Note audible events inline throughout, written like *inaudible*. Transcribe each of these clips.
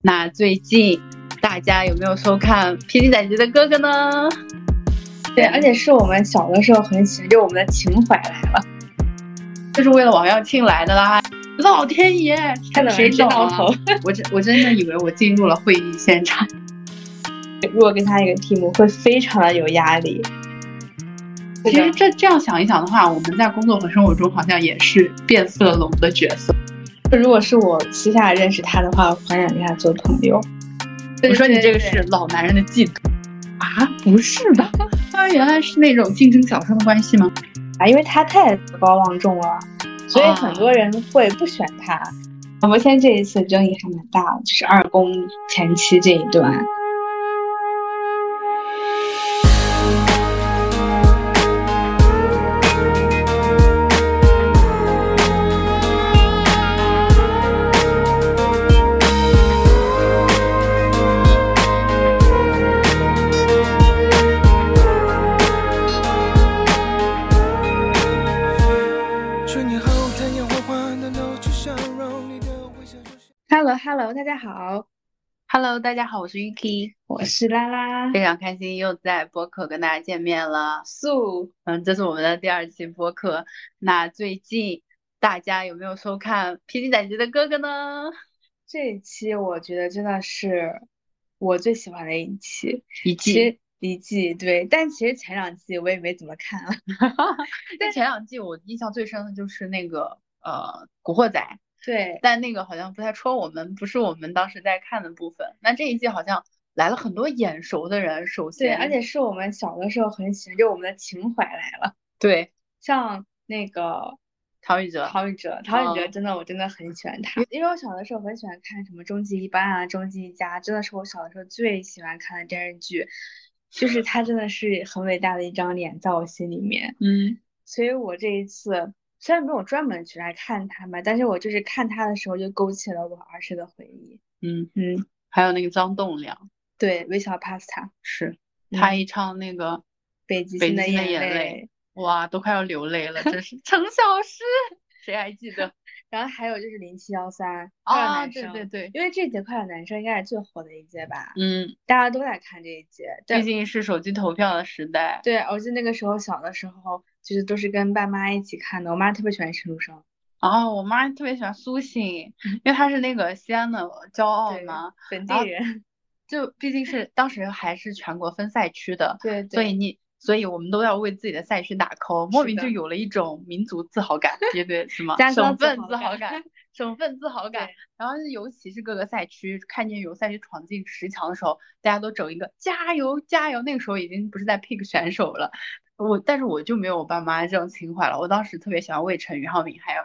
那最近大家有没有收看《披荆斩棘的哥哥》呢？对，而且是我们小的时候很喜欢，就我们的情怀来了，就是为了王耀庆来的啦！老天爷，谁知道头？*laughs* 我真我真的以为我进入了会议现场。*laughs* 如果给他一个题目，会非常的有压力。其实这这样想一想的话，我们在工作和生活中好像也是变色龙的角色。如果是我私下认识他的话，我很想跟他做朋友。我说你这个是老男人的嫉妒啊？不是吧？他原来是那种竞争小生的关系吗？啊，因为他太德高望重了，所以很多人会不选他。我们现在这一次争议还蛮大，就是二宫前期这一段。Hello，大家好。Hello，大家好，我是 Yuki，我是拉拉，非常开心又在播客跟大家见面了。素，嗯，这是我们的第二期播客。那最近大家有没有收看《披荆斩棘的哥哥》呢？这一期我觉得真的是我最喜欢的一期，一季一季对。但其实前两季我也没怎么看了，*laughs* 但前两季我印象最深的就是那个呃《古惑仔》。对，但那个好像不太戳我们，不是我们当时在看的部分。那这一季好像来了很多眼熟的人，首先，对，而且是我们小的时候很喜欢，就我们的情怀来了。对，像那个陶宇哲，陶宇哲，陶宇哲真的，我真的很喜欢他，因为我小的时候很喜欢看什么《终极一班》啊，《终极一家》，真的是我小的时候最喜欢看的电视剧。就是他真的是很伟大的一张脸，在我心里面。嗯，所以我这一次。虽然没有专门去来看他嘛，但是我就是看他的时候就勾起了我儿时的回忆。嗯嗯，还有那个张栋梁，对，微笑 Pasta 是他一唱那个北极星的眼泪，哇，都快要流泪了，真是 *laughs* 程小诗，谁还记得？然后还有就是零七幺三啊，对对对，因为这届快乐男生应该是最火的一届吧？嗯，大家都在看这一届，毕竟是手机投票的时代。对，我记得那个时候小的时候，就是都是跟爸妈一起看的。我妈特别喜欢陈楚生，哦，我妈特别喜欢苏醒，因为她是那个西安的骄傲嘛，本地人。就毕竟是当时还是全国分赛区的，对，所以你。所以我们都要为自己的赛区打 call，莫名就有了一种民族自豪感，对对是吗？省份自豪感，省份自豪感。然后尤其是各个赛区，看见有赛区闯进十强的时候，大家都整一个加油加油。那个时候已经不是在 pick 选手了，我但是我就没有我爸妈这种情怀了。我当时特别喜欢魏晨、俞灏明还有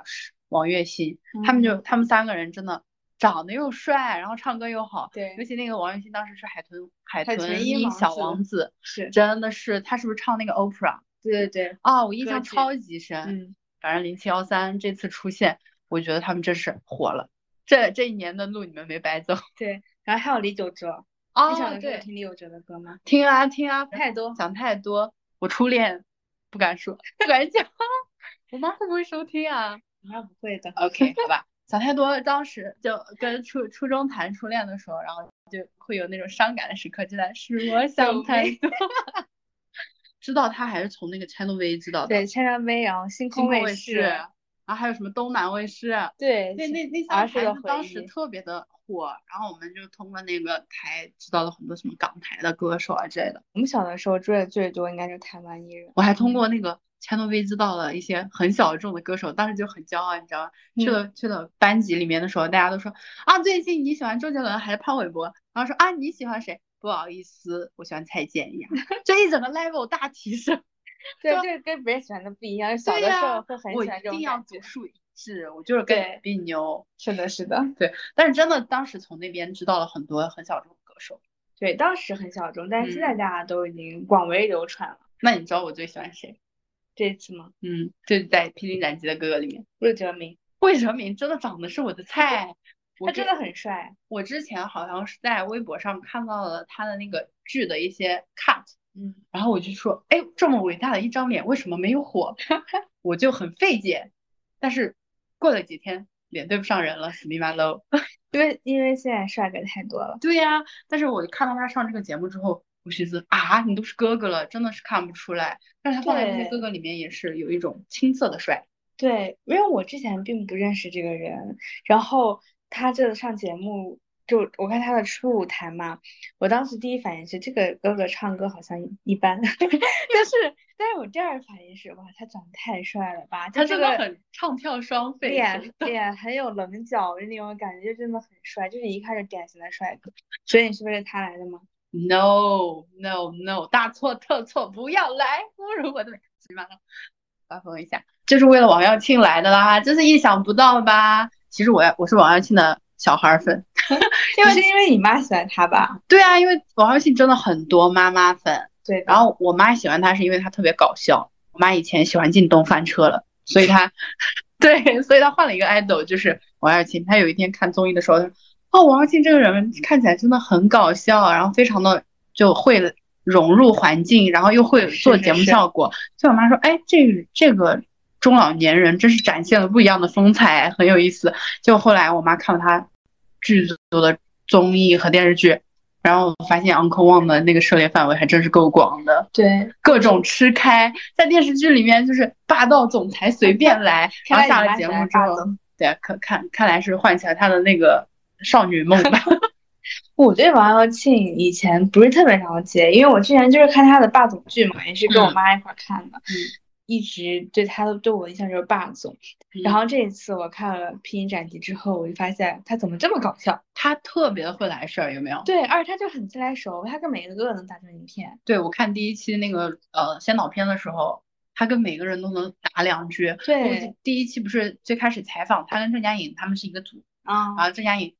王栎鑫，他们就他们三个人真的。长得又帅，然后唱歌又好，对，尤其那个王栎鑫当时是海豚海豚音小王子，是真的是他是不是唱那个 Opera？对对对，啊，我印象超级深。嗯，反正零七幺三这次出现，我觉得他们真是火了。这这一年的路你们没白走。对，然后还有李玖哲，啊，对，听李玖哲的歌吗？听啊听啊，太多想太多，我初恋不敢说，不敢讲，*laughs* 我妈会不会收听啊？*laughs* 我妈不会的。OK，好吧。想太多，当时就跟初初中谈初恋的时候，然后就会有那种伤感的时刻，真的是我想太多。*laughs* 知道他还是从那个 Channel V 知道的，对 Channel V，然后星空卫视，然后还有什么东南卫视，对，那那那三个台当时特别的火，然后我们就通过那个台知道了很多什么港台的歌手啊之类的。我们小的时候追的最多应该是台湾艺人，我还通过那个。千诺威知道了一些很小众的歌手，当时就很骄傲，你知道吗？去了去了班级里面的时候，大家都说啊，最近你喜欢周杰伦还是潘玮柏？然后说啊，你喜欢谁？不好意思，我喜欢蔡健雅。*laughs* 这一整个 level 大提升。*laughs* 对，这个跟别人喜欢的不一样。小的时候会很喜欢这种我一定要独树一帜，我就是跟比牛。是的，是的。对，但是真的当时从那边知道了很多很小众的歌手。对，当时很小众，但是现在大家都已经广为流传了。那你知道我最喜欢谁？这次吗？嗯，就是在《披荆斩棘的哥哥》里面，魏哲鸣。魏哲鸣真的长得是我的菜，他真的很帅。我之前好像是在微博上看到了他的那个剧的一些 cut，嗯，然后我就说，哎，这么伟大的一张脸，为什么没有火？*laughs* 我就很费解。但是过了几天，脸对不上人了，死命马 low。因为因为现在帅哥太多了。对呀，但是我看到他上这个节目之后，我寻思啊，你都是哥哥了，真的是看不出来。但是他放在这些哥哥里面也是有一种青涩的帅。对，因为我之前并不认识这个人，然后他这上节目。就我看他的初舞台嘛，我当时第一反应是这个哥哥唱歌好像一般，*laughs* 但是但是我第二反应是哇，他长得太帅了吧，他真的很唱跳双废，脸脸很有棱角的那种感觉，就真的很帅，就是一看就典型的帅哥。所以你是为了他来的吗？No No No，大错特错，不要来侮辱我的美。起码发疯一下，就是为了王耀庆来的啦，真是意想不到吧？其实我要我是王耀庆的。小孩粉，*laughs* 因为是因为你妈喜欢他吧？对啊，因为王耀庆真的很多妈妈粉。对，然后我妈喜欢他是因为他特别搞笑。我妈以前喜欢靳东翻车了，所以他，*laughs* 对，所以他换了一个 idol，就是王耀庆。他有一天看综艺的时候，她说：“哦，王耀庆这个人看起来真的很搞笑，然后非常的就会融入环境，然后又会做节目效果。”所以我妈说：“哎，这这个。”中老年人真是展现了不一样的风采，很有意思。就后来我妈看了他剧组的综艺和电视剧，然后发现 Uncle Wang 的那个涉猎范围还真是够广的，对，各种吃开，在电视剧里面就是霸道总裁随便来。*laughs* 然后下了节目之后，对，可看看来是唤起了他的那个少女梦吧。*laughs* 我对王耀庆以前不是特别了解，因为我之前就是看他的霸总剧嘛，也是跟我妈一块看的。嗯。一直对他的对我印象就是霸总，然后这一次我看了《披荆斩棘》之后，我就发现他怎么这么搞笑，他特别会来事儿，有没有？对，而且他就很自来熟，他跟每一个哥哥能打成一片。对，我看第一期那个呃先导片的时候，他跟每个人都能打两句。对，第一期不是最开始采访他跟郑嘉颖他们是一个组啊，然后郑嘉颖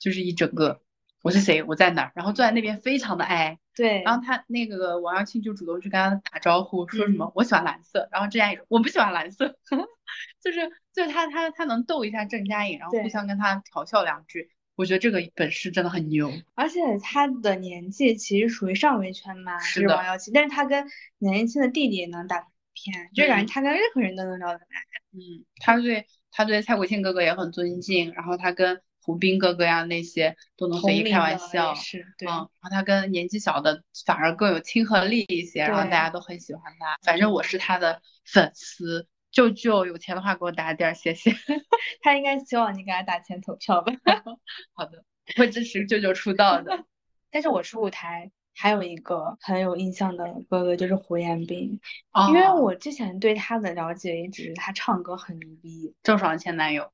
就是一整个。我是谁？我在哪儿？然后坐在那边非常的哀。对。然后他那个王耀庆就主动去跟他打招呼，说什么我喜欢蓝色。然后郑嘉颖我不喜欢蓝色，*laughs* 就是就是他他他能逗一下郑嘉颖，然后互相跟他调笑两句。我觉得这个本事真的很牛。而且他的年纪其实属于上围圈嘛，是王耀庆，但是他跟年龄轻的弟弟也能打片，就感觉他跟任何人都能聊得来。嗯，他对他对蔡国庆哥哥也很尊敬，然后他跟。胡兵哥哥呀，那些都能随意开玩笑，是，嗯，然后他跟年纪小的反而更有亲和力一些，然后大家都很喜欢他。反正我是他的粉丝，舅舅有钱的话给我打点，谢谢。*laughs* 他应该希望你给他打钱投票吧？*laughs* 好的，会支持舅舅出道的。*laughs* 但是我出舞台还有一个很有印象的哥哥就是胡彦斌，因为我之前对他的了解也只是他唱歌很牛逼。郑爽前男友。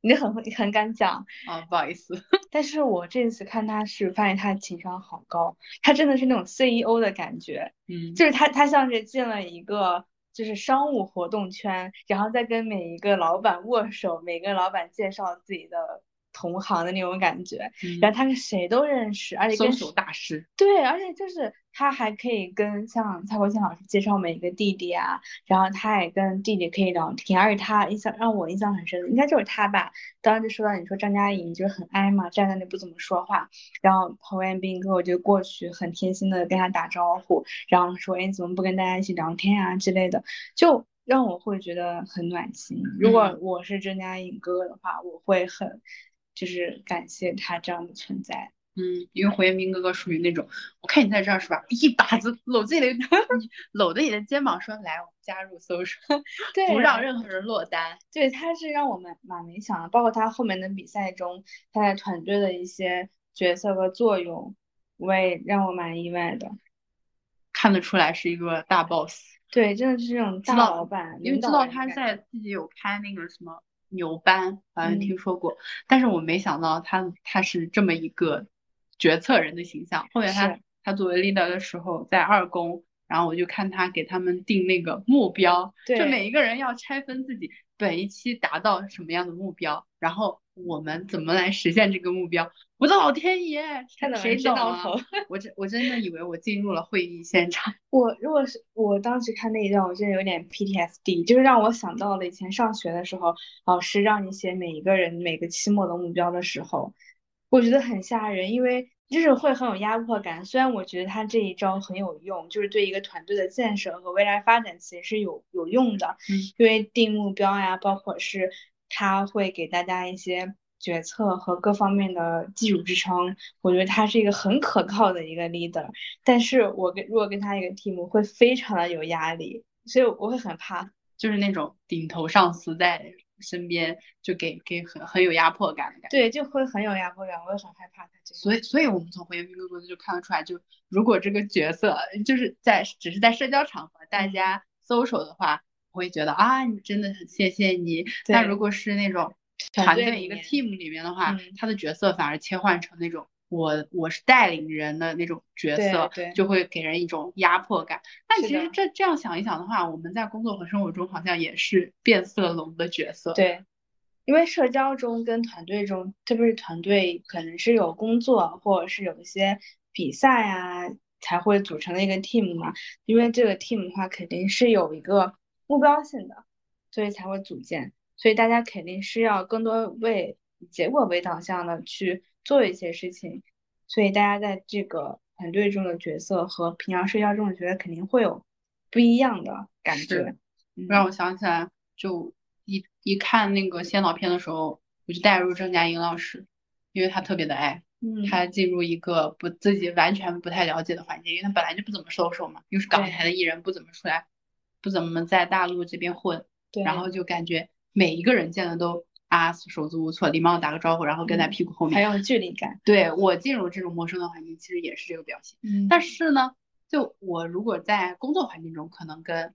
你很很敢讲啊，不好意思，*laughs* 但是我这次看他是发现他情商好高，他真的是那种 CEO 的感觉，嗯，就是他他像是进了一个就是商务活动圈，然后再跟每一个老板握手，每个老板介绍自己的。同行的那种感觉，然后他跟谁都认识，而且跟大师对，而且就是他还可以跟像蔡国庆老师介绍每一个弟弟啊，然后他也跟弟弟可以聊天，而且他印象让我印象很深的应该就是他吧，当时就说到你说张嘉颖就是很哀嘛，站在那不怎么说话，然后侯彦斌哥我就过去很贴心的跟他打招呼，然后说哎怎么不跟大家一起聊天啊之类的，就让我会觉得很暖心。如果我是张嘉颖哥哥的话，我会很。就是感谢他这样的存在，嗯，因为胡彦斌哥哥属于那种，我看你在这儿是吧，一把子搂自己的，*laughs* 搂着你的肩膀说，来，我们加入搜索，*laughs* 对，不让任何人落单，对，他是让我们蛮没想的，包括他后面的比赛中，他在团队的一些角色和作用，我也让我蛮意外的，看得出来是一个大 boss，对，真的是这种大老板，因为知道他在自己有拍那个什么。牛班好像听说过，但是我没想到他他是这么一个决策人的形象。后面他他作为 leader 的时候，在二宫，然后我就看他给他们定那个目标，就每一个人要拆分自己本一期达到什么样的目标，然后。我们怎么来实现这个目标？我的老天爷，谁懂啊？我真我真的以为我进入了会议现场。*laughs* 我如果是我当时看那一段，我真的有点 PTSD，就是让我想到了以前上学的时候，老师让你写每一个人每个期末的目标的时候，我觉得很吓人，因为就是会很有压迫感。虽然我觉得他这一招很有用，就是对一个团队的建设和未来发展其实是有有用的，因为定目标呀，包括是。他会给大家一些决策和各方面的技术支撑。我觉得他是一个很可靠的一个 leader。但是我跟如果跟他一个 team 会非常的有压力，所以我会很怕，就是那种顶头上司在。身边就给给很很有压迫感的感觉，对，就会很有压迫感，我也很害怕他。所以，所以我们从回云哥哥就看得出来，就如果这个角色就是在只是在社交场合大家 social 的话，我会觉得啊，你真的很谢谢你。但如果是那种团队一个 team 里面的话，他的角色反而切换成那种。我我是带领人的那种角色，就会给人一种压迫感。但其实这这样想一想的话，我们在工作和生活中好像也是变色龙的角色。对，因为社交中跟团队中，特别是团队可能是有工作或者是有一些比赛啊，才会组成的一个 team 嘛。因为这个 team 的话，肯定是有一个目标性的，所以才会组建。所以大家肯定是要更多为以结果为导向的去。做一些事情，所以大家在这个团队中的角色和平常社交中的角色肯定会有不一样的感觉。让我想起来，就一一看那个先导片的时候，我就带入郑嘉颖老师，因为他特别的爱，他进入一个不自己完全不太了解的环境，因为他本来就不怎么收手嘛，又是港台的艺人，不怎么出来，不怎么在大陆这边混，然后就感觉每一个人见的都。啊，手足无措，礼貌打个招呼，然后跟在屁股后面，还有距离感。对我进入这种陌生的环境，其实也是这个表现。嗯，但是呢，就我如果在工作环境中，可能跟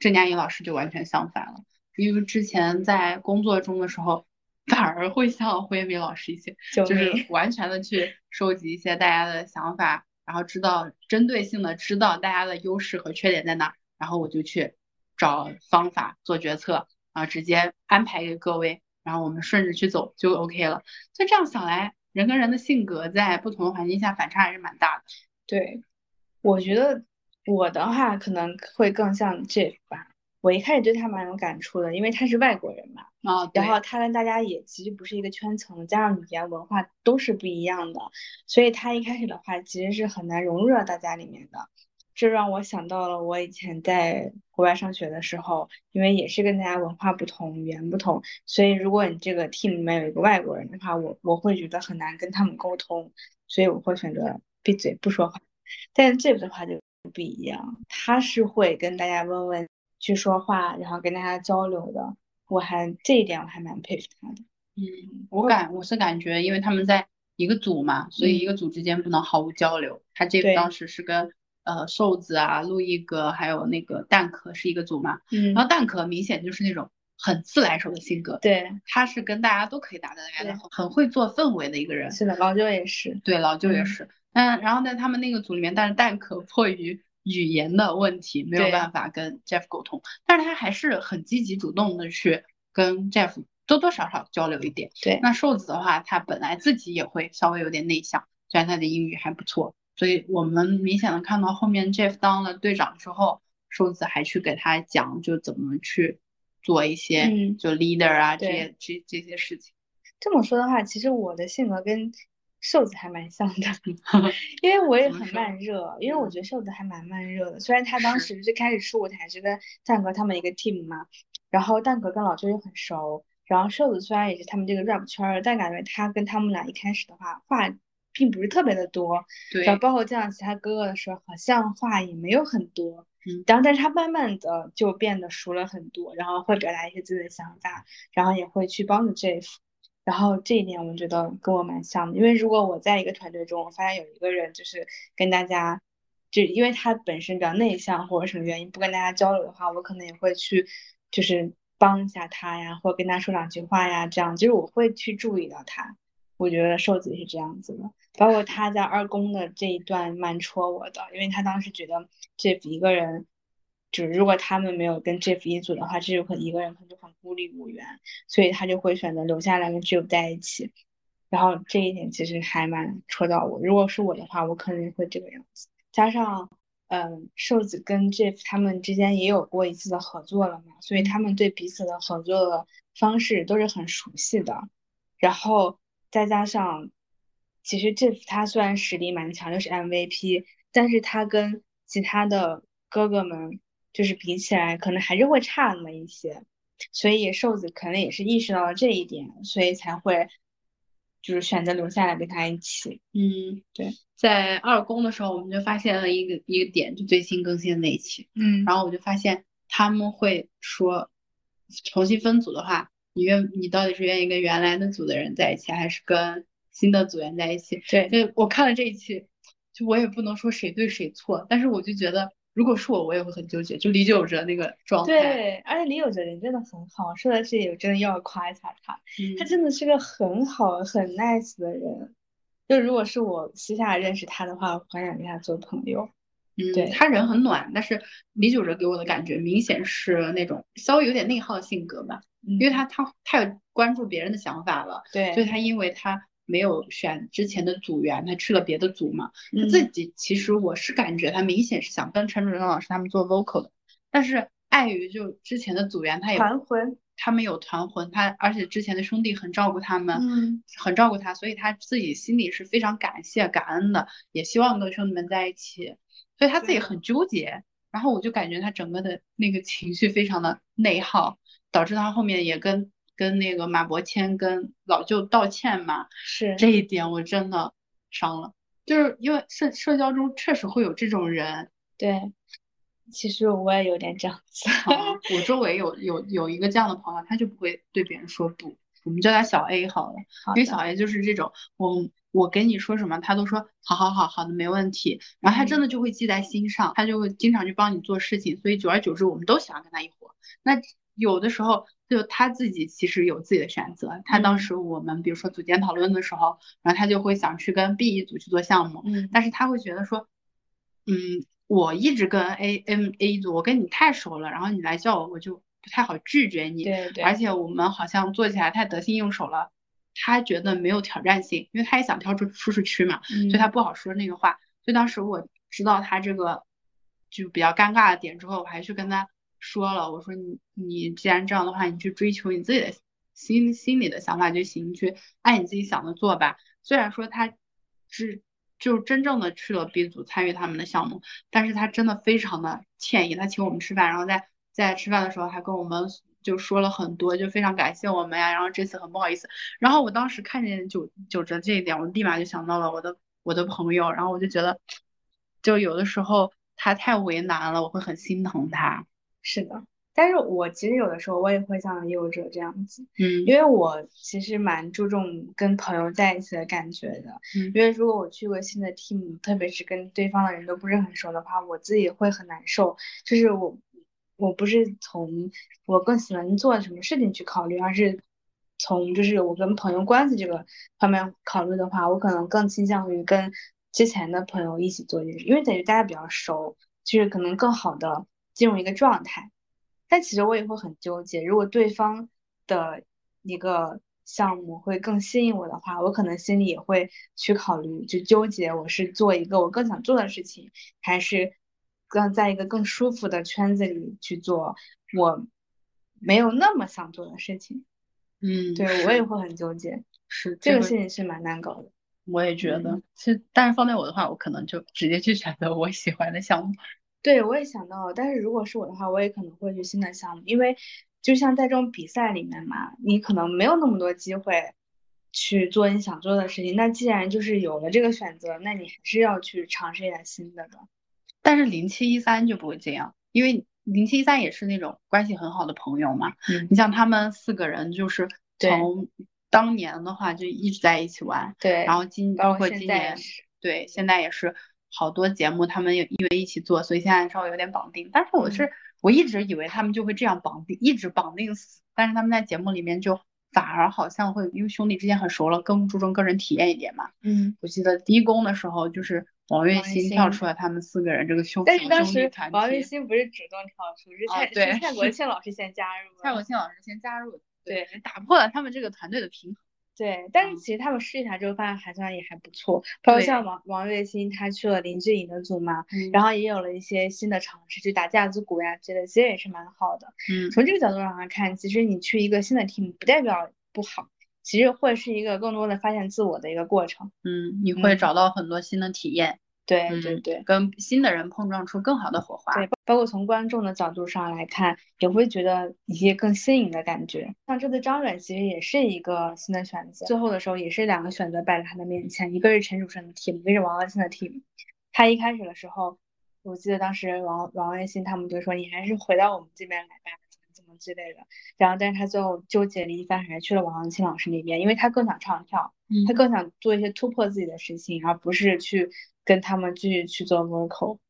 郑佳颖老师就完全相反了。因为之前在工作中的时候，反而会像胡彦斌老师一些，就是完全的去收集一些大家的想法，然后知道针对性的知道大家的优势和缺点在哪，然后我就去找方法做决策，然后直接安排给各位。然后我们顺着去走就 OK 了。所以这样想来，人跟人的性格在不同的环境下反差还是蛮大的。对，我觉得我的话可能会更像 Jeff 吧。我一开始对他蛮有感触的，因为他是外国人嘛。啊。然后他跟大家也其实不是一个圈层，加上语言文化都是不一样的，所以他一开始的话其实是很难融入到大家里面的。这让我想到了我以前在国外上学的时候，因为也是跟大家文化不同、语言不同，所以如果你这个 team 里面有一个外国人的话，我我会觉得很难跟他们沟通，所以我会选择闭嘴不说话。但是这个的话就不一样，他是会跟大家问问、去说话，然后跟大家交流的。我还这一点我还蛮佩服他的。嗯，我感我是感觉，因为他们在一个组嘛，所以一个组之间不能毫无交流。他这个当时是跟。呃，瘦子啊，陆毅哥，还有那个蛋壳是一个组嘛？嗯，然后蛋壳明显就是那种很自来熟的性格，对，他是跟大家都可以打得来的，很会做氛围的一个人。是的，老舅也是。对，老舅也是。嗯，然后在他们那个组里面，但是蛋壳迫于语言的问题，没有办法跟 Jeff 沟通，但是他还是很积极主动的去跟 Jeff 多多少少交流一点。对，那瘦子的话，他本来自己也会稍微有点内向，虽然他的英语还不错。所以我们明显的看到后面 Jeff 当了队长之后，瘦子还去给他讲，就怎么去做一些就 leader 啊这些这这些事情。这么说的话，其实我的性格跟瘦子还蛮像的，*laughs* 因为我也很慢热，因为我觉得瘦子还蛮慢热的。虽然他当时最开始出舞台是跟蛋壳他们一个 team 嘛，然后蛋壳跟老周又很熟，然后瘦子虽然也是他们这个 rap 圈儿，但感觉他跟他们俩一开始的话话。并不是特别的多，对，包括见到其他哥哥的时候，好像话也没有很多，嗯，然后但是他慢慢的就变得熟了很多，然后会表达一些自己的想法，然后也会去帮助 Jeff，然后这一点我觉得跟我蛮像的，因为如果我在一个团队中，我发现有一个人就是跟大家，就因为他本身比较内向或者什么原因不跟大家交流的话，我可能也会去就是帮一下他呀，或跟他说两句话呀，这样就是我会去注意到他。我觉得瘦子是这样子的，包括他在二宫的这一段蛮戳我的，因为他当时觉得 Jeff 一个人，就是如果他们没有跟 Jeff 一组的话，Jeff 一个人可能就很孤立无援，所以他就会选择留下来跟 Jeff 在一起。然后这一点其实还蛮戳到我，如果是我的话，我可能会这个样子。加上，嗯，瘦子跟 Jeff 他们之间也有过一次的合作了嘛，所以他们对彼此的合作的方式都是很熟悉的。然后。再加上，其实这他虽然实力蛮强，又是 MVP，但是他跟其他的哥哥们就是比起来，可能还是会差那么一些。所以瘦子可能也是意识到了这一点，所以才会就是选择留下来跟他一起。嗯，对，在二宫的时候，我们就发现了一个一个点，就最新更新的那一期。嗯，然后我就发现他们会说，重新分组的话，你愿你到底是愿意跟原来的组的人在一起，还是跟新的组员在一起？对，就我看了这一期，就我也不能说谁对谁错，但是我就觉得。如果是我，我也会很纠结。就李九哲那个状态，对，而且李九哲人真的很好。说到这里，我真的要夸一下他，他真的是个很好、很 nice 的人。就如果是我私下认识他的话，我很想跟他做朋友。嗯，对他人很暖，但是李九哲给我的感觉明显是那种稍微有点内耗性格吧，因为他他太关注别人的想法了。对，所以他因为他。没有选之前的组员，他去了别的组嘛。他自己其实我是感觉他明显是想跟陈主任老师他们做 vocal 的，但是碍于就之前的组员他也团魂，他们有团魂，他而且之前的兄弟很照顾他们，嗯，很照顾他，所以他自己心里是非常感谢感恩的，也希望跟兄弟们在一起，所以他自己很纠结。然后我就感觉他整个的那个情绪非常的内耗，导致他后面也跟。跟那个马伯骞跟老舅道歉嘛，是这一点我真的伤了，就是因为社社交中确实会有这种人，对，其实我也有点这样子，*laughs* 我周围有有有一个这样的朋友，他就不会对别人说不，我们叫他小 A 好了，因为小 A 就是这种，我我跟你说什么，他都说好好好好的没问题，然后他真的就会记在心上，他就会经常去帮你做事情，所以久而久之，我们都喜欢跟他一伙，那有的时候。就他自己其实有自己的选择，他当时我们比如说组间讨论的时候，然后他就会想去跟 B 一组去做项目，嗯，但是他会觉得说，嗯，我一直跟 A M A 一组，我跟你太熟了，然后你来叫我，我就不太好拒绝你，对对，而且我们好像做起来太得心应手了，他觉得没有挑战性，因为他也想跳出舒适区嘛，所以他不好说那个话，所以当时我知道他这个就比较尴尬的点之后，我还去跟他。说了，我说你你既然这样的话，你去追求你自己的心心里的想法就行，去按你自己想的做吧。虽然说他是就真正的去了 B 组参与他们的项目，但是他真的非常的歉意。他请我们吃饭，然后在在吃饭的时候还跟我们就说了很多，就非常感谢我们呀。然后这次很不好意思。然后我当时看见九九哲这一点，我立马就想到了我的我的朋友，然后我就觉得，就有的时候他太为难了，我会很心疼他。是的，但是我其实有的时候我也会像业务者这样子，嗯，因为我其实蛮注重跟朋友在一起的感觉的，嗯，因为如果我去过新的 team，特别是跟对方的人都不是很熟的话，我自己会很难受。就是我，我不是从我更喜欢做什么事情去考虑，而是从就是我跟朋友关系这个方面考虑的话，我可能更倾向于跟之前的朋友一起做这件事，因为等于大家比较熟，就是可能更好的。进入一个状态，但其实我也会很纠结。如果对方的一个项目会更吸引我的话，我可能心里也会去考虑，就纠结我是做一个我更想做的事情，还是更在一个更舒服的圈子里去做我没有那么想做的事情。嗯，对我也会很纠结，是这个事情是蛮难搞的。我也觉得，其实但是放在我的话，我可能就直接去选择我喜欢的项目。*laughs* 对，我也想到了，但是如果是我的话，我也可能会去新的项目，因为就像在这种比赛里面嘛，你可能没有那么多机会去做你想做的事情。那既然就是有了这个选择，那你还是要去尝试一下新的的。但是零七一三就不会这样，因为零七一三也是那种关系很好的朋友嘛。嗯，你像他们四个人，就是从当年的话就一直在一起玩。对，然后今包括今年，对，现在也是。好多节目他们因为一起做，所以现在稍微有点绑定。但是我是我一直以为他们就会这样绑定，一直绑定死。但是他们在节目里面就反而好像会，因为兄弟之间很熟了，更注重个人体验一点嘛。嗯，我记得第一公的时候，就是王栎鑫跳出来，他们四个人这个兄但是当时王栎鑫不是主动跳出，是蔡是蔡国庆老师先加入。*laughs* 蔡国庆老师先加入，对，打破了他们这个团队的平衡。对，但是其实他们试一下之后发现还算也还不错，包括像王王栎鑫他去了林志颖的组嘛，然后也有了一些新的尝试，去打架子鼓呀之类的，其实也是蛮好的。嗯，从这个角度上来看，其实你去一个新的 team 不代表不好，其实会是一个更多的发现自我的一个过程。嗯，你会找到很多新的体验。对对对，跟新的人碰撞出更好的火花。对，包括从观众的角度上来看，也会觉得一些更新颖的感觉。像这次张远其实也是一个新的选择，最后的时候也是两个选择摆在他的面前，一个是陈楚生的 team，一个是王栎鑫的 team。他一开始的时候，我记得当时王王栎鑫他们就说你还是回到我们这边来吧，怎么之类的。然后但是他最后纠结了一番，还是去了王栎鑫老师那边，因为他更想唱跳，他更想做一些突破自己的事情，而不是去。跟他们继续去做 vocal，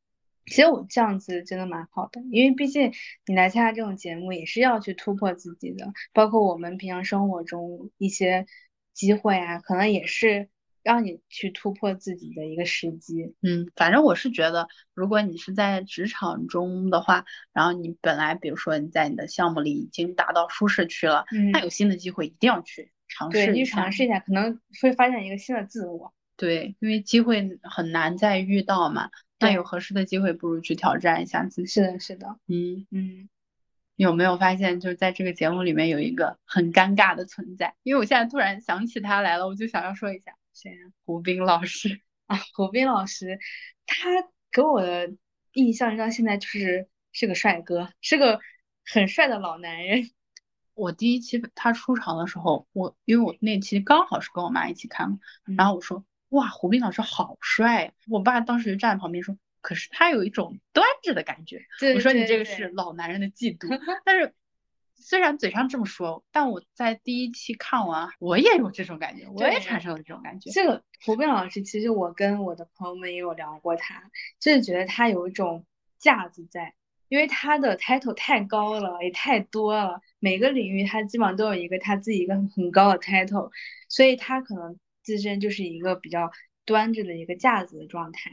其实我这样子真的蛮好的，因为毕竟你来参加这种节目也是要去突破自己的，包括我们平常生活中一些机会啊，可能也是让你去突破自己的一个时机。嗯，反正我是觉得，如果你是在职场中的话，然后你本来比如说你在你的项目里已经达到舒适区了，那有新的机会一定要去尝试一下，去尝试一下，可能会发现一个新的自我。对，因为机会很难再遇到嘛，那有合适的机会，不如去挑战一下自己。是的，是的，嗯嗯。有没有发现，就是在这个节目里面有一个很尴尬的存在？因为我现在突然想起他来了，我就想要说一下，谁？胡斌老师 *laughs* 啊，胡斌老师，他给我的印象到现在就是是个帅哥，是个很帅的老男人。*laughs* 我第一期他出场的时候，我因为我那期刚好是跟我妈一起看，然后我说。哇，胡斌老师好帅！我爸当时就站在旁边说：“可是他有一种端着的感觉。”我说：“你这个是老男人的嫉妒。*laughs* ”但是虽然嘴上这么说，但我在第一期看完，我也有这种感觉，我也产生了这种感觉。这个胡斌老师，其实我跟我的朋友们也有聊过他，就是觉得他有一种架子在，因为他的 title 太高了，也太多了，每个领域他基本上都有一个他自己一个很高的 title，所以他可能。自身就是一个比较端着的一个架子的状态，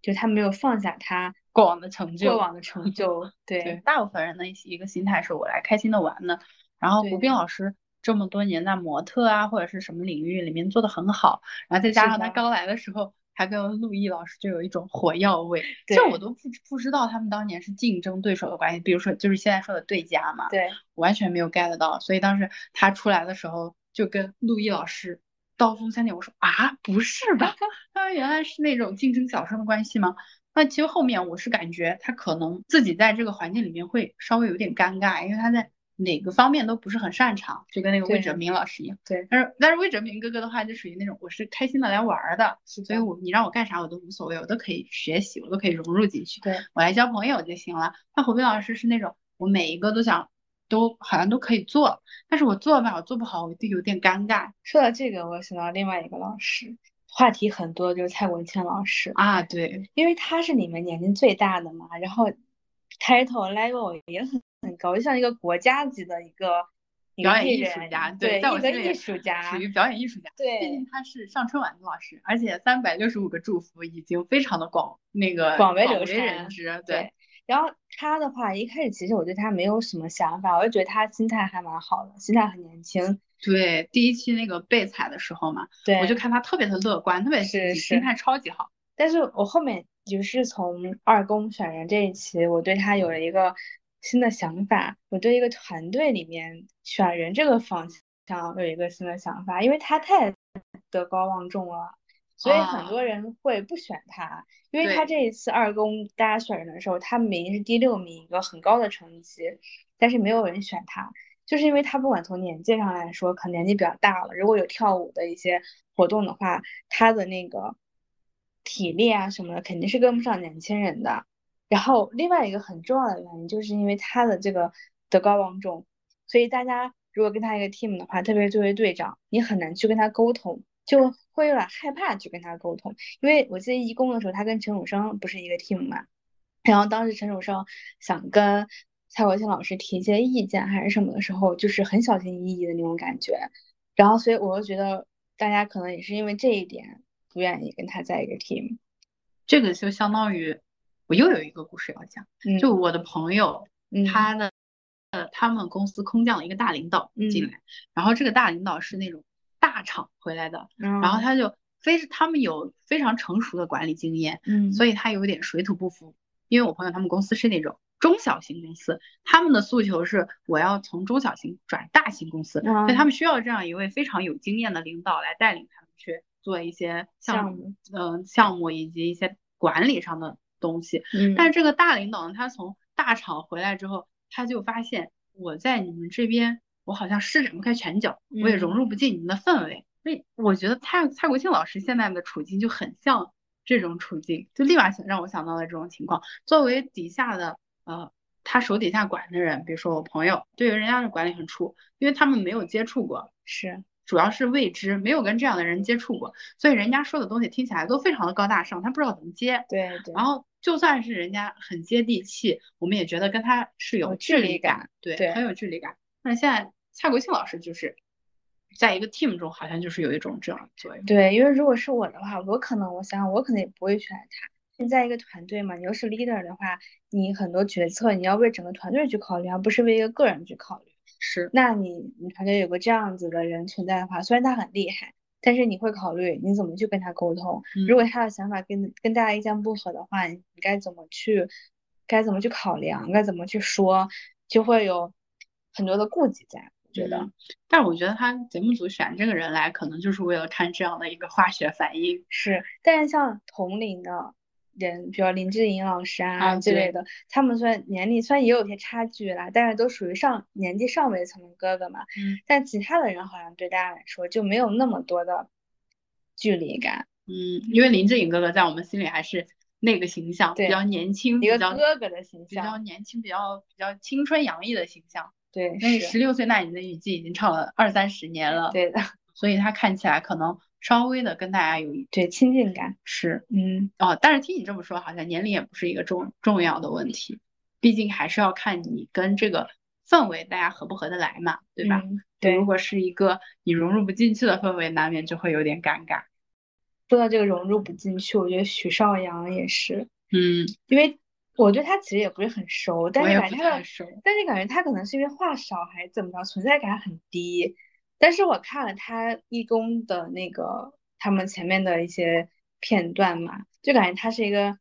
就他没有放下他过往的成就，过往的成就。对，大部分人的一个心态是我来开心的玩的。然后胡斌老师这么多年在模特啊或者是什么领域里面做的很好，然后再加上他刚来的时候还跟陆毅老师就有一种火药味，这我都不不知道他们当年是竞争对手的关系，比如说就是现在说的对家嘛，对，完全没有 get 到。所以当时他出来的时候就跟陆毅老师。刀锋三点，我说啊，不是吧？他原来是那种竞争小生的关系吗？那其实后面我是感觉他可能自己在这个环境里面会稍微有点尴尬，因为他在哪个方面都不是很擅长，就跟那个魏哲明老师一样。对。但是但是魏哲明哥哥的话就属于那种我是开心的来玩的，所以我你让我干啥我都无所谓，我都可以学习，我都可以融入进去。对。我来交朋友就行了。那胡斌老师是那种我每一个都想。都好像都可以做，但是我做吧，我做不好，我就有点尴尬。说到这个，我想到另外一个老师，话题很多，就是蔡国庆老师啊，对，因为他是里面年龄最大的嘛，然后 title level 也很很高，就像一个国家级的一个表演艺术家，对，一个艺术家，属于表演艺术家。对，毕竟他是上春晚的老师，而且三百六十五个祝福已经非常的广，那个广为流传，人知，对。然后他的话，一开始其实我对他没有什么想法，我就觉得他心态还蛮好的，心态很年轻。对，第一期那个被踩的时候嘛，对，我就看他特别的乐观，特别是心态超级好。但是我后面就是从二公选人这一期，我对他有了一个新的想法，我对一个团队里面选人这个方向有一个新的想法，因为他太德高望重了。所以很多人会不选他，因为他这一次二公大家选人的时候，他明明是第六名，一个很高的成绩，但是没有人选他，就是因为他不管从年纪上来说，可能年纪比较大了，如果有跳舞的一些活动的话，他的那个体力啊什么的肯定是跟不上年轻人的。然后另外一个很重要的原因，就是因为他的这个德高望重，所以大家如果跟他一个 team 的话，特别作为队长，你很难去跟他沟通。就会有点害怕去跟他沟通，因为我记得一公的时候，他跟陈永生不是一个 team 嘛，然后当时陈永生想跟蔡国庆老师提一些意见还是什么的时候，就是很小心翼翼的那种感觉，然后所以我就觉得大家可能也是因为这一点不愿意跟他在一个 team，这个就相当于我又有一个故事要讲，就我的朋友他的呃他们公司空降了一个大领导进来，然后这个大领导是那种。大厂回来的，然后他就非他们有非常成熟的管理经验，嗯，所以他有点水土不服。因为我朋友他们公司是那种中小型公司，他们的诉求是我要从中小型转大型公司，所以他们需要这样一位非常有经验的领导来带领他们去做一些项目，嗯，项目以及一些。管理上的东西。嗯，但是这个大领导呢，他从大厂回来之后，他就发现我在你们这边，我好像施展不开拳脚，我也融入不进你们的氛围。所以我觉得蔡蔡国庆老师现在的处境就很像这种处境，就立马想让我想到了这种情况。作为底下的呃，他手底下管的人，比如说我朋友，对于人家的管理很怵，因为他们没有接触过，是主要是未知，没有跟这样的人接触过，所以人家说的东西听起来都非常的高大上，他不知道怎么接。对对。然后就算是人家很接地气，我们也觉得跟他是有距离感，对，很有距离感。那现在蔡国庆老师就是。在一个 team 中，好像就是有一种这样的作用。对，因为如果是我的话，我可能我想，我可能也不会选他。你在一个团队嘛，你又是 leader 的话，你很多决策你要为整个团队去考虑，而不是为一个个人去考虑。是。那你你团队有个这样子的人存在的话，虽然他很厉害，但是你会考虑你怎么去跟他沟通。如果他的想法跟跟大家意见不合的话，你该怎么去，该怎么去考量，该怎么去说，就会有很多的顾忌在。我觉得，但我觉得他节目组选这个人来，可能就是为了看这样的一个化学反应。是，但是像同龄的人，比如林志颖老师啊之类的，他们虽然年龄虽然也有些差距啦，但是都属于上年纪上位层的哥哥嘛。嗯。但其他的人好像对大家来说就没有那么多的距离感。嗯，因为林志颖哥哥在我们心里还是那个形象，比较年轻，一个哥哥的形象，比较年轻，比较比较青春洋溢的形象。对，那十六岁那年的雨季已经唱了二三十年了，对的，所以他看起来可能稍微的跟大家有一对亲近感，是，嗯，哦，但是听你这么说，好像年龄也不是一个重重要的问题，毕竟还是要看你跟这个氛围大家合不合得来嘛，对吧？对，如果是一个你融入不进去的氛围，难免就会有点尴尬。说到这个融入不进去，我觉得许绍洋也是，嗯，因为。我对他其实也不是很熟，但是感觉他的，但是感觉他可能是因为话少还是怎么着，存在感很低。但是我看了他义工的那个他们前面的一些片段嘛，就感觉他是一个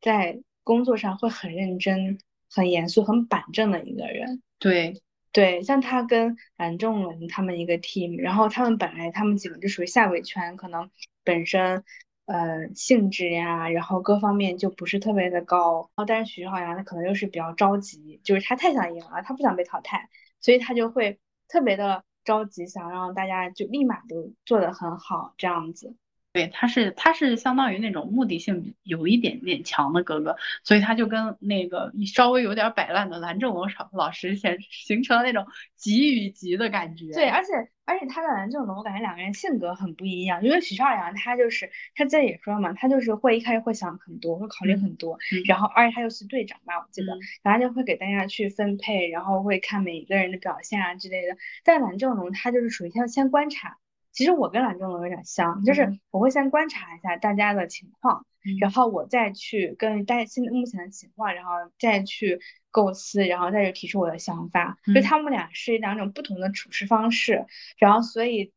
在工作上会很认真、很严肃、很板正的一个人。对对，像他跟蓝正龙他们一个 team，然后他们本来他们几个就属于下位圈，可能本身。呃，性质呀，然后各方面就不是特别的高，然后但是徐浩洋他可能又是比较着急，就是他太想赢了，他不想被淘汰，所以他就会特别的着急，想让大家就立马都做得很好这样子。对，他是他是相当于那种目的性有一点点强的哥哥，所以他就跟那个稍微有点摆烂的蓝正龙老老师形形成了那种急与急的感觉。对，而且而且他跟蓝正龙，我感觉两个人性格很不一样。因为许绍洋他就是他自己也说嘛，他就是会一开始会想很多，会考虑很多，然后而且他又是队长吧，我记得，然后就会给大家去分配，然后会看每一个人的表现啊之类的。但蓝正龙他就是属于要先观察。其实我跟蓝正龙有点像，就是我会先观察一下大家的情况，然后我再去跟大家现在目前的情况，然后再去构思，然后再去提出我的想法。就他们俩是两种不同的处事方式，然后所以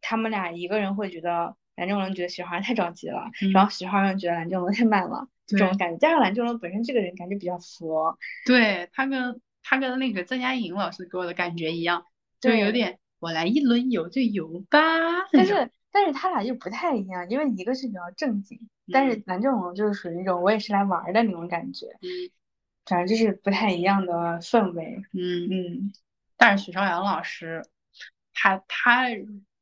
他们俩一个人会觉得蓝正龙觉得许浩太着急了，然后许浩洋觉得蓝正龙太慢了，这种感觉。加上蓝正龙本身这个人感觉比较佛，对他跟他跟那个曾佳颖老师给我的感觉一样，就有点。我来一轮游就游吧，但是但是他俩又不太一样，因为一个是比较正经，但是蓝正龙就是属于那种我也是来玩的那种感觉，嗯，反正就是不太一样的氛围，嗯嗯。但是许绍洋老师，他他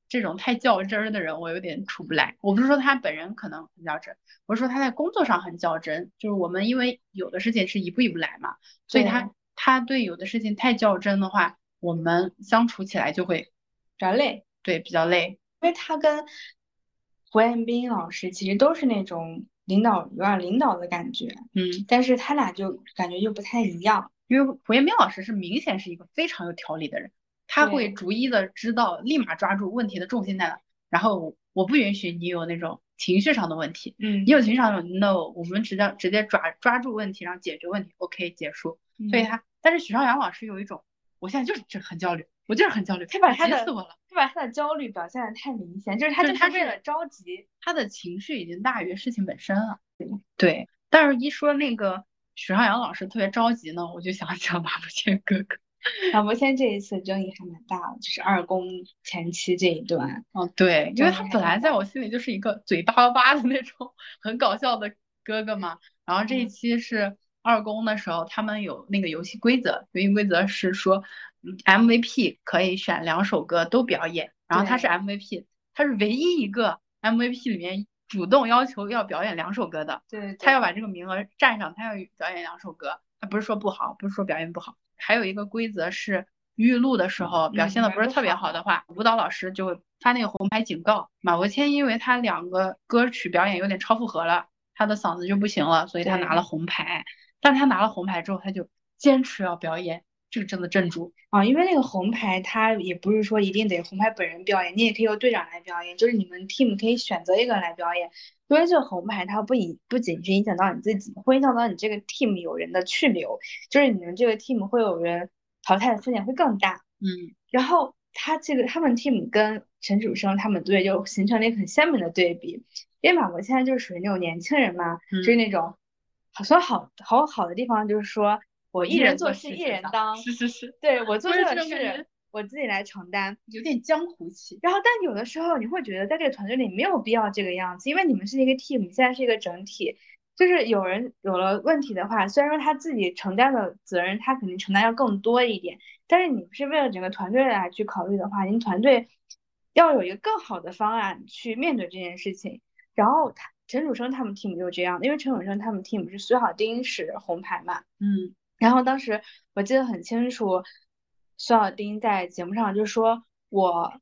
这种太较真儿的人，我有点出不来。我不是说他本人可能很较真，我是说他在工作上很较真。就是我们因为有的事情是一步一步来嘛，所以他他对有的事情太较真的话。我们相处起来就会比较累，对，比较累，因为他跟胡彦斌老师其实都是那种领导，有点领导的感觉，嗯，但是他俩就感觉又不太一样，因为胡彦斌老师是明显是一个非常有条理的人，他会逐一的知道，立马抓住问题的重心在哪，然后我不允许你有那种情绪上的问题，嗯，你有情绪上的 no，我们直接直接抓抓住问题，然后解决问题，OK 结束，所以他，但是许绍洋老师有一种。我现在就是很焦虑，我就是很焦虑，他把他的死我了，他把他的焦虑表现的太明显，就是他就是为了着急，他的情绪已经大于事情本身了。对，但是一说那个许绍洋老师特别着急呢，我就想起了马伯骞哥哥。*laughs* 马伯骞这一次争议还蛮大的，就是二宫前期这一段。哦，对，因为他本来在我心里就是一个嘴巴巴的那种 *laughs* 很搞笑的哥哥嘛。然后这一期是二公的时候，他们有那个游戏规则，游戏规则是说，MVP 可以选两首歌都表演。然后他是 MVP，他是唯一一个 MVP 里面主动要求要表演两首歌的。对，他要把这个名额占上，他要表演两首歌。他不是说不好，不是说表演不好。还有一个规则是。预录的时候表现的不是特别好的话，舞蹈老师就会发那个红牌警告。马伯骞因为他两个歌曲表演有点超负荷了，他的嗓子就不行了，所以他拿了红牌。但他拿了红牌之后，他就坚持要表演，这个真的镇住啊！因为那个红牌他也不是说一定得红牌本人表演，你也可以由队长来表演，就是你们 team 可以选择一个人来表演。因为这个红牌它不影不仅是影响到你自己，会影响到你这个 team 有人的去留，就是你们这个 team 会有人淘汰的风险会更大。嗯，然后他这个他们 team 跟陈楚生他们队就形成了一个很鲜明的对比，因为马博现在就是属于那种年轻人嘛，就是那种，好说好好好的地方就是说我一人做事一人当，是是是，对我做这个事我自己来承担，有点江湖气。然后但有的时候你会觉得在这个团队里没有必要这个样子，因为你们是一个 team，现在是一个整体。就是有人有了问题的话，虽然说他自己承担的责任，他肯定承担要更多一点，但是你不是为了整个团队来去考虑的话，您团队要有一个更好的方案去面对这件事情。然后他陈楚生他们 team 就这样，因为陈楚生他们 team 是苏小丁是红牌嘛，嗯，然后当时我记得很清楚，苏小丁在节目上就说我。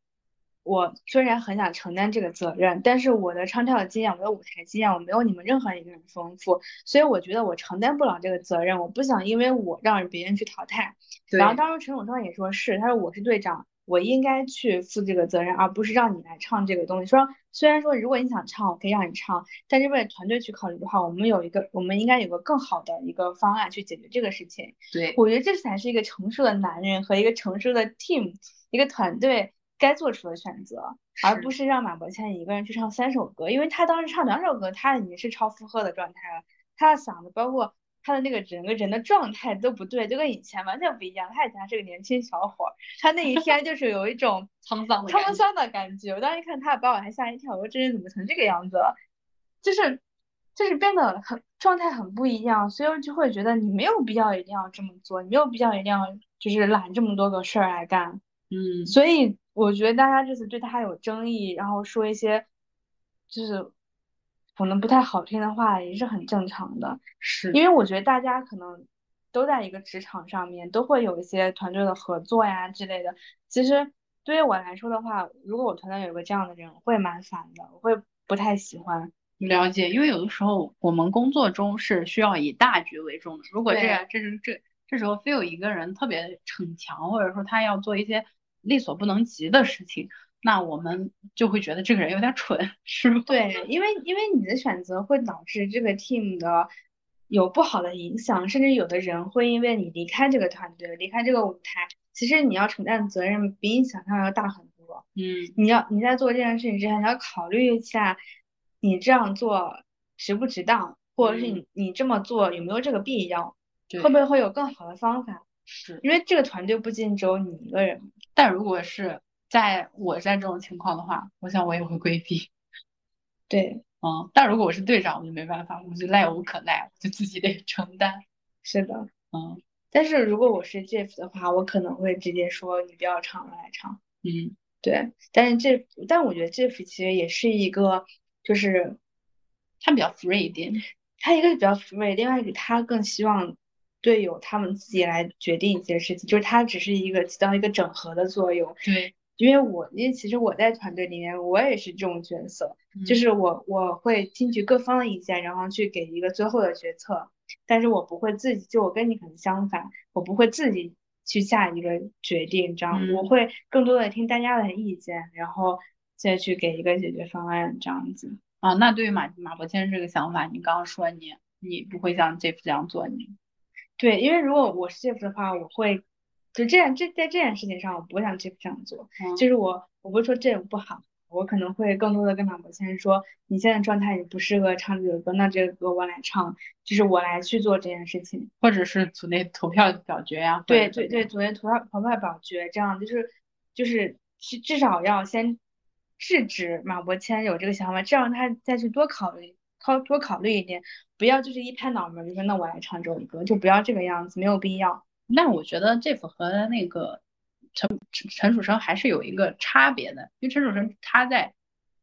我虽然很想承担这个责任，但是我的唱跳的经验，我的舞台经验，我没有你们任何一个人丰富，所以我觉得我承担不了这个责任。我不想因为我让别人去淘汰。然后当时陈永生也说是，他说我是队长，我应该去负这个责任，而不是让你来唱这个东西。说虽然说如果你想唱，我可以让你唱，但是为了团队去考虑的话，我们有一个，我们应该有个更好的一个方案去解决这个事情。对，我觉得这才是一个成熟的男人和一个成熟的 team，一个团队。该做出的选择，而不是让马伯骞一个人去唱三首歌，因为他当时唱两首歌，他已经是超负荷的状态了，他的嗓子包括他的那个整个人的状态都不对，就跟以前完全不一样。他以前是个年轻小伙，他那一天就是有一种 *laughs* 沧桑沧桑的感觉。我当时一看他，把我还吓一跳，我说这人怎么成这个样子了？就是就是变得很状态很不一样，所以就会觉得你没有必要一定要这么做，你没有必要一定要就是揽这么多个事儿来干。嗯，所以。我觉得大家这次对他有争议，然后说一些就是可能不太好听的话，也是很正常的。是，因为我觉得大家可能都在一个职场上面，都会有一些团队的合作呀之类的。其实对于我来说的话，如果我团队有个这样的人，我会蛮烦的，我会不太喜欢。了解，因为有的时候我们工作中是需要以大局为重的。如果这这是这这时候非有一个人特别逞强，或者说他要做一些。力所不能及的事情，那我们就会觉得这个人有点蠢，是吗？对，因为因为你的选择会导致这个 team 的有不好的影响，甚至有的人会因为你离开这个团队，离开这个舞台，其实你要承担的责任比你想象要大很多。嗯，你要你在做这件事情之前，你要考虑一下，你这样做值不值当，或者是你你这么做有没有这个必要，会不会会有更好的方法？是因为这个团队不仅只有你一个人，但如果是在我在这种情况的话，我想我也会规避。*laughs* 对，嗯，但如果我是队长，我就没办法，我就赖无可赖，我就自己得承担。*laughs* 是的，嗯，但是如果我是 Jeff 的话，我可能会直接说你不要唱了，来唱。嗯，对，但是这但我觉得 Jeff 其实也是一个，就是他比较 free 一点，*laughs* 他一个比较 free，另外一个他更希望。队友他们自己来决定一些事情，就是他只是一个起到一个整合的作用。对，因为我因为其实我在团队里面我也是这种角色，就是我我会听取各方的意见，然后去给一个最后的决策。但是我不会自己，就我跟你可能相反，我不会自己去下一个决定，这样我会更多的听大家的意见，然后再去给一个解决方案，这样子。啊，那对于马马伯骞这个想法，你刚刚说你你不会像 Jeff 这样做，你。对，因为如果我是 Jeff 的话，我会就这样，这在这件事情上，我不想去这样做。就是我，我不是说这不好，我可能会更多的跟马伯骞说，你现在状态也不适合唱这个歌，那这个歌我来唱，就是我来去做这件事情，或者是组内投票表决呀。对对对，组内投票投票表决，这样就是就是至至少要先制止马伯骞有这个想法，这样他再去多考虑。考多考虑一点，不要就是一拍脑门就说那我来唱这首歌，就不要这个样子，没有必要。那我觉得 Jeff 和那个陈陈陈楚生还是有一个差别的，因为陈楚生他在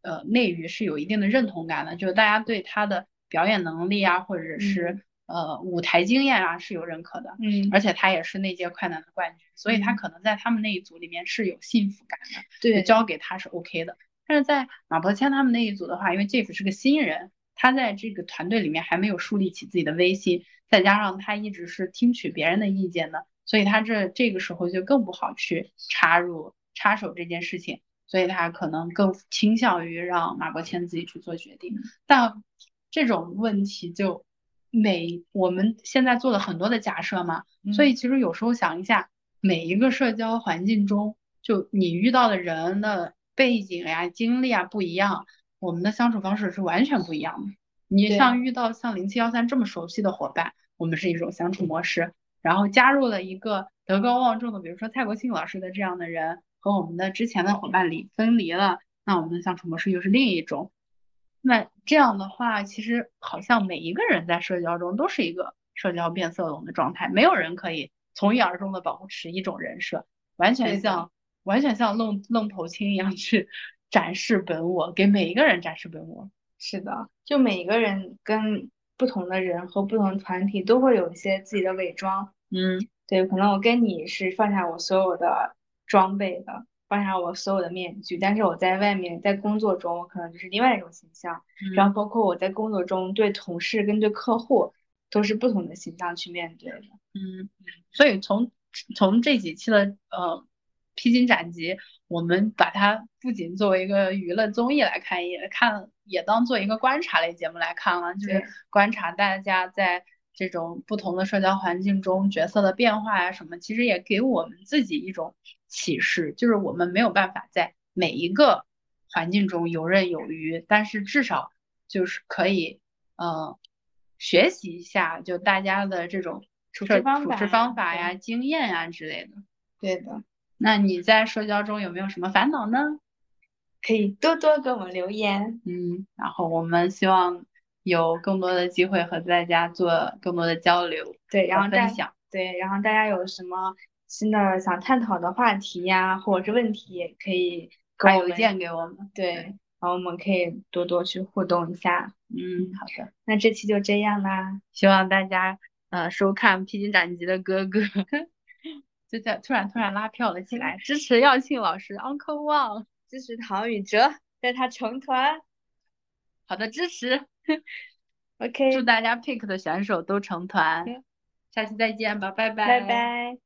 呃内娱是有一定的认同感的，就是大家对他的表演能力啊，或者是呃舞台经验啊是有认可的。嗯，而且他也是那届快男的冠军，所以他可能在他们那一组里面是有幸福感的。对，交给他是 OK 的。但是在马伯骞他们那一组的话，因为 Jeff 是个新人，他在这个团队里面还没有树立起自己的威信。再加上他一直是听取别人的意见的，所以他这这个时候就更不好去插入插手这件事情，所以他可能更倾向于让马伯骞自己去做决定。但这种问题就每我们现在做了很多的假设嘛，所以其实有时候想一下，每一个社交环境中，就你遇到的人的背景呀、经历啊不一样，我们的相处方式是完全不一样的。你像遇到像零七幺三这么熟悉的伙伴，我们是一种相处模式，然后加入了一个德高望重的，比如说蔡国庆老师的这样的人，和我们的之前的伙伴离分离了，那我们的相处模式又是另一种。那这样的话，其实好像每一个人在社交中都是一个社交变色龙的状态，没有人可以从一而终的保持一种人设，完全像完全像愣愣头青一样去 *laughs* 展示本我，给每一个人展示本我。是的，就每个人跟不同的人和不同团体都会有一些自己的伪装。嗯，对，可能我跟你是放下我所有的装备的，放下我所有的面具，但是我在外面在工作中，我可能就是另外一种形象。然后包括我在工作中对同事跟对客户都是不同的形象去面对的。嗯，所以从从这几期的呃披荆斩棘。我们把它不仅作为一个娱乐综艺来看，也看也当做一个观察类节目来看了，就是观察大家在这种不同的社交环境中角色的变化呀什么，其实也给我们自己一种启示，就是我们没有办法在每一个环境中游刃有余，但是至少就是可以，嗯，学习一下就大家的这种处事方法、处事方法呀、经验呀之类的。对的。那你在社交中有没有什么烦恼呢？可以多多给我们留言。嗯，然后我们希望有更多的机会和大家做更多的交流，对，然后分享。对，然后大家有什么新的想探讨的话题呀，或者是问题，也可以发邮件给我们。对，然后我们可以多多去互动一下。嗯，好的。那这期就这样啦，希望大家呃收看《披荆斩棘的哥哥》。就在突然突然拉票了起来，支持耀庆老师，Uncle Wang，支持唐禹哲，带他成团。好的，支持。OK，祝大家 pick 的选手都成团。下期再见吧，拜拜。拜拜。